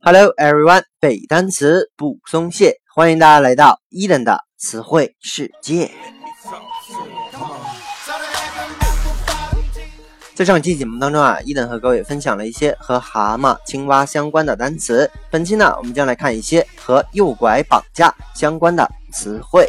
Hello everyone，背单词不松懈，欢迎大家来到伊登的词汇世界。在上期节目当中啊，伊登和各位分享了一些和蛤蟆、青蛙相关的单词。本期呢，我们将来看一些和诱拐、绑架相关的词汇。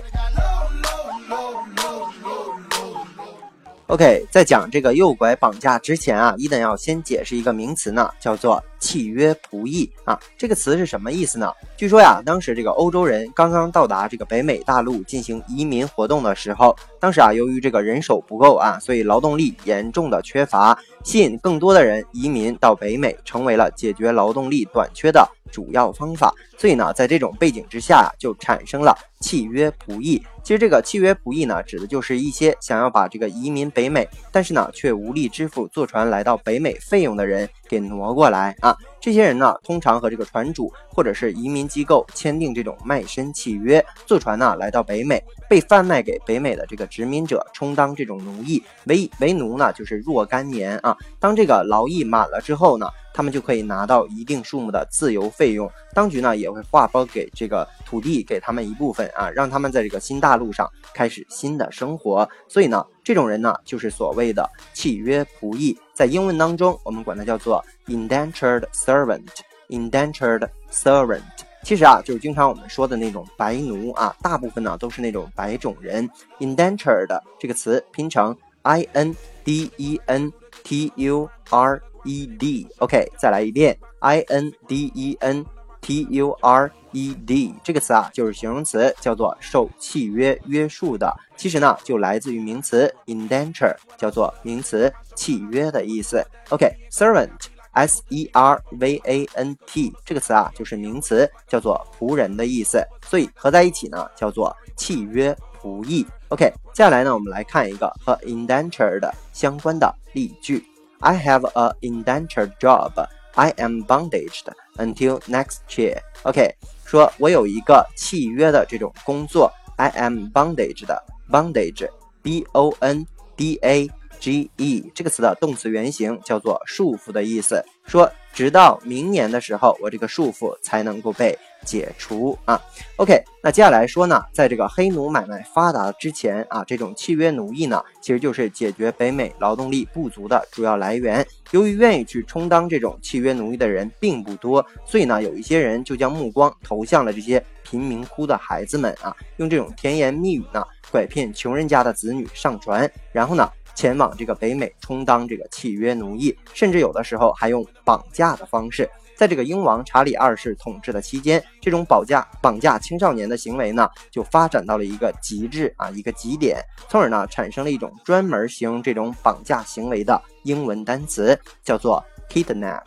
OK，在讲这个诱拐绑架之前啊，伊登要先解释一个名词呢，叫做契约仆役啊。这个词是什么意思呢？据说呀，当时这个欧洲人刚刚到达这个北美大陆进行移民活动的时候，当时啊，由于这个人手不够啊，所以劳动力严重的缺乏，吸引更多的人移民到北美，成为了解决劳动力短缺的主要方法。所以呢，在这种背景之下，就产生了契约仆役。其实这个契约仆役呢，指的就是一些想要把这个移民北美，但是呢却无力支付坐船来到北美费用的人给挪过来啊。这些人呢，通常和这个船主或者是移民机构签订这种卖身契约，坐船呢来到北美，被贩卖给北美的这个殖民者，充当这种奴役。为为奴呢，就是若干年啊。当这个劳役满了之后呢，他们就可以拿到一定数目的自由费用。当局呢也会划拨给这个土地给他们一部分啊，让他们在这个新大陆上开始新的生活。所以呢，这种人呢就是所谓的契约仆役，在英文当中我们管它叫做 indentured servant。indentured servant 其实啊就是经常我们说的那种白奴啊，大部分呢都是那种白种人。indentured 这个词拼成 i n d e n t u r e d，OK，再来一遍 i n d e n。T U R E D 这个词啊，就是形容词，叫做受契约约束的。其实呢，就来自于名词 indenture，叫做名词契约的意思。OK，servant，S E R V A N T 这个词啊，就是名词，叫做仆人的意思。所以合在一起呢，叫做契约仆役。OK，接下来呢，我们来看一个和 indenture 的相关的例句：I have a indentured job. I am bondaged until next year. OK，说我有一个契约的这种工作。I am bondaged. Bondage，B O N D A G E 这个词的动词原形叫做束缚的意思。说直到明年的时候，我这个束缚才能够被。解除啊，OK，那接下来说呢，在这个黑奴买卖发达之前啊，这种契约奴役呢，其实就是解决北美劳动力不足的主要来源。由于愿意去充当这种契约奴役的人并不多，所以呢，有一些人就将目光投向了这些贫民窟的孩子们啊，用这种甜言蜜语呢，拐骗穷人家的子女上船，然后呢，前往这个北美充当这个契约奴役，甚至有的时候还用绑架的方式。在这个英王查理二世统治的期间，这种绑架绑架青少年的行为呢，就发展到了一个极致啊，一个极点，从而呢，产生了一种专门形容这种绑架行为的英文单词，叫做 kidnap。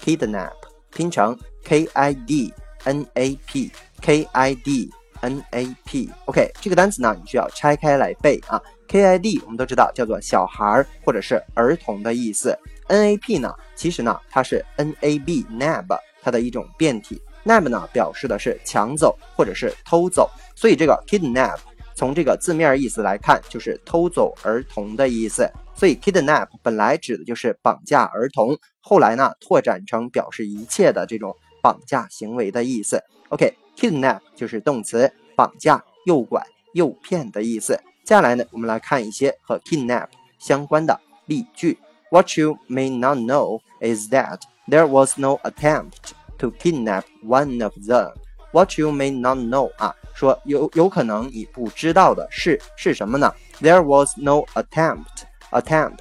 kidnap 拼成 k i d n a p，k i d n a p。OK，这个单词呢，你需要拆开来背啊。k i d 我们都知道叫做小孩儿或者是儿童的意思。N A P 呢，其实呢，它是 N A B nab 它的一种变体。nab 呢，表示的是抢走或者是偷走，所以这个 kidnap 从这个字面意思来看，就是偷走儿童的意思。所以 kidnap 本来指的就是绑架儿童，后来呢，拓展成表示一切的这种绑架行为的意思。OK，kidnap 就是动词，绑架、诱拐、诱骗的意思。接下来呢，我们来看一些和 kidnap 相关的例句。What you may not know is that there was no attempt to kidnap one of them. What you may not know 啊，说有有可能你不知道的是是什么呢？There was no attempt. Attempt.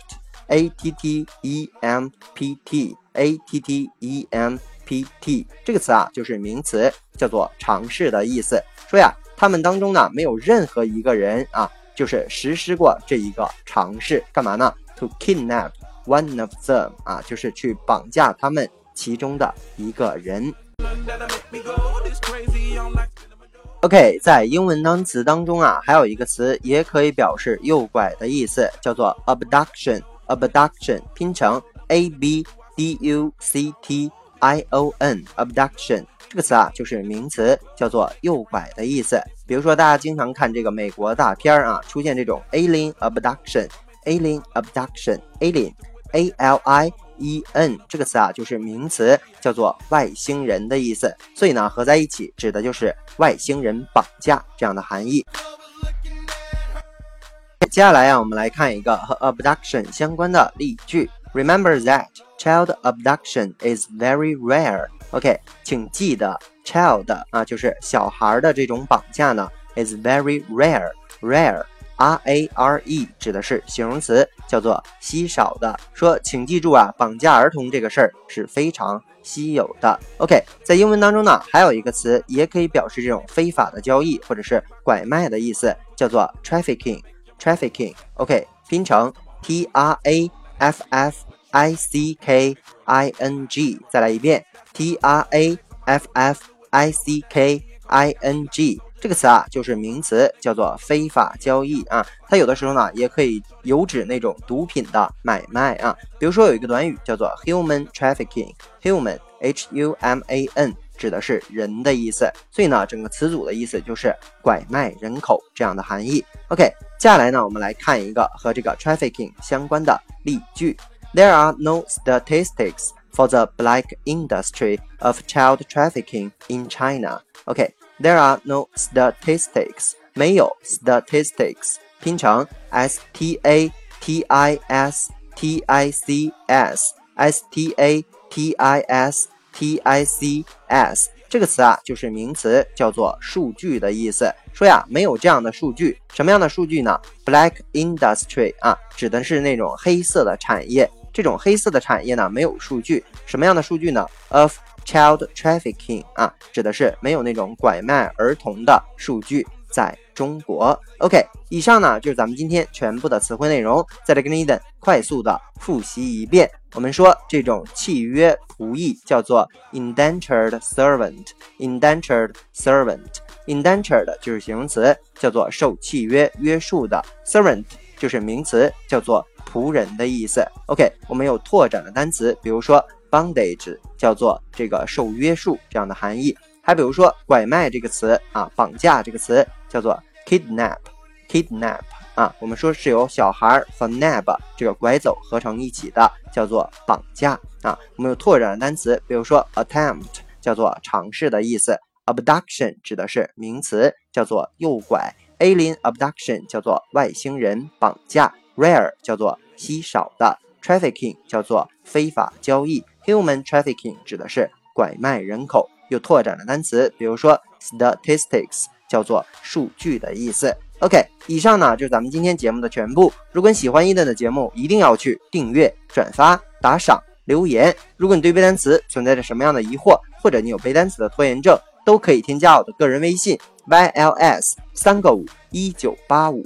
A T T E M P T. A T T E M P T 这个词啊，就是名词，叫做尝试的意思。说呀，他们当中呢，没有任何一个人啊，就是实施过这一个尝试，干嘛呢？To kidnap. One of them 啊，就是去绑架他们其中的一个人。OK，在英文单词当中啊，还有一个词也可以表示诱拐的意思，叫做 abduction。abduction 拼成 a b d u c t i o n。abduction 这个词啊，就是名词，叫做诱拐的意思。比如说，大家经常看这个美国大片儿啊，出现这种 alien abduction。alien alien 这个词啊就是名词，叫做外星人的意思，所以呢合在一起指的就是外星人绑架这样的含义。接下来啊，我们来看一个和 abduction 相关的例句。Remember that child abduction is very rare. OK，请记得 child 啊，就是小孩的这种绑架呢，is very rare, rare. R a r e 指的是形容词，叫做稀少的。说，请记住啊，绑架儿童这个事儿是非常稀有的。OK，在英文当中呢，还有一个词也可以表示这种非法的交易或者是拐卖的意思，叫做 trafficking。trafficking，OK，拼成 T R A F F I C K I N G，再来一遍 T R A F F I C K I N G，这个词啊就是名词，叫做非法交易啊。它有的时候呢也可以有指那种毒品的买卖啊。比如说有一个短语叫做 human trafficking，human H U M A N。指的是人的意思，所以呢，整个词组的意思就是拐卖人口这样的含义。OK，接下来呢，我们来看一个和这个 trafficking 相关的例句。There are no statistics for the black industry of child trafficking in China. OK OK，there are no statistics，没有 statistics，拼成 s t a t i s t i c s，s t a t i s。T I C S 这个词啊，就是名词，叫做数据的意思。说呀，没有这样的数据，什么样的数据呢？Black industry 啊，指的是那种黑色的产业。这种黑色的产业呢，没有数据。什么样的数据呢？Of child trafficking 啊，指的是没有那种拐卖儿童的数据。在中国，OK，以上呢就是咱们今天全部的词汇内容。再来跟 Eden 快速的复习一遍。我们说这种契约仆役叫做 indentured servant，indentured servant，indentured 就是形容词，叫做受契约约束的；servant 就是名词，叫做仆人的意思。OK，我们有拓展的单词，比如说 bondage 叫做这个受约束这样的含义；还比如说拐卖这个词啊，绑架这个词叫做 kidnap，kidnap。啊，我们说是由小孩和 nab 这个拐走合成一起的，叫做绑架啊。我们有拓展的单词，比如说 attempt 叫做尝试的意思，abduction 指的是名词，叫做诱拐，alien abduction 叫做外星人绑架，rare 叫做稀少的，trafficking 叫做非法交易，human trafficking 指的是拐卖人口。有拓展的单词，比如说 statistics 叫做数据的意思。OK，以上呢就是咱们今天节目的全部。如果你喜欢伊顿的节目，一定要去订阅、转发、打赏、留言。如果你对背单词存在着什么样的疑惑，或者你有背单词的拖延症，都可以添加我的个人微信 yls 三个五一九八五，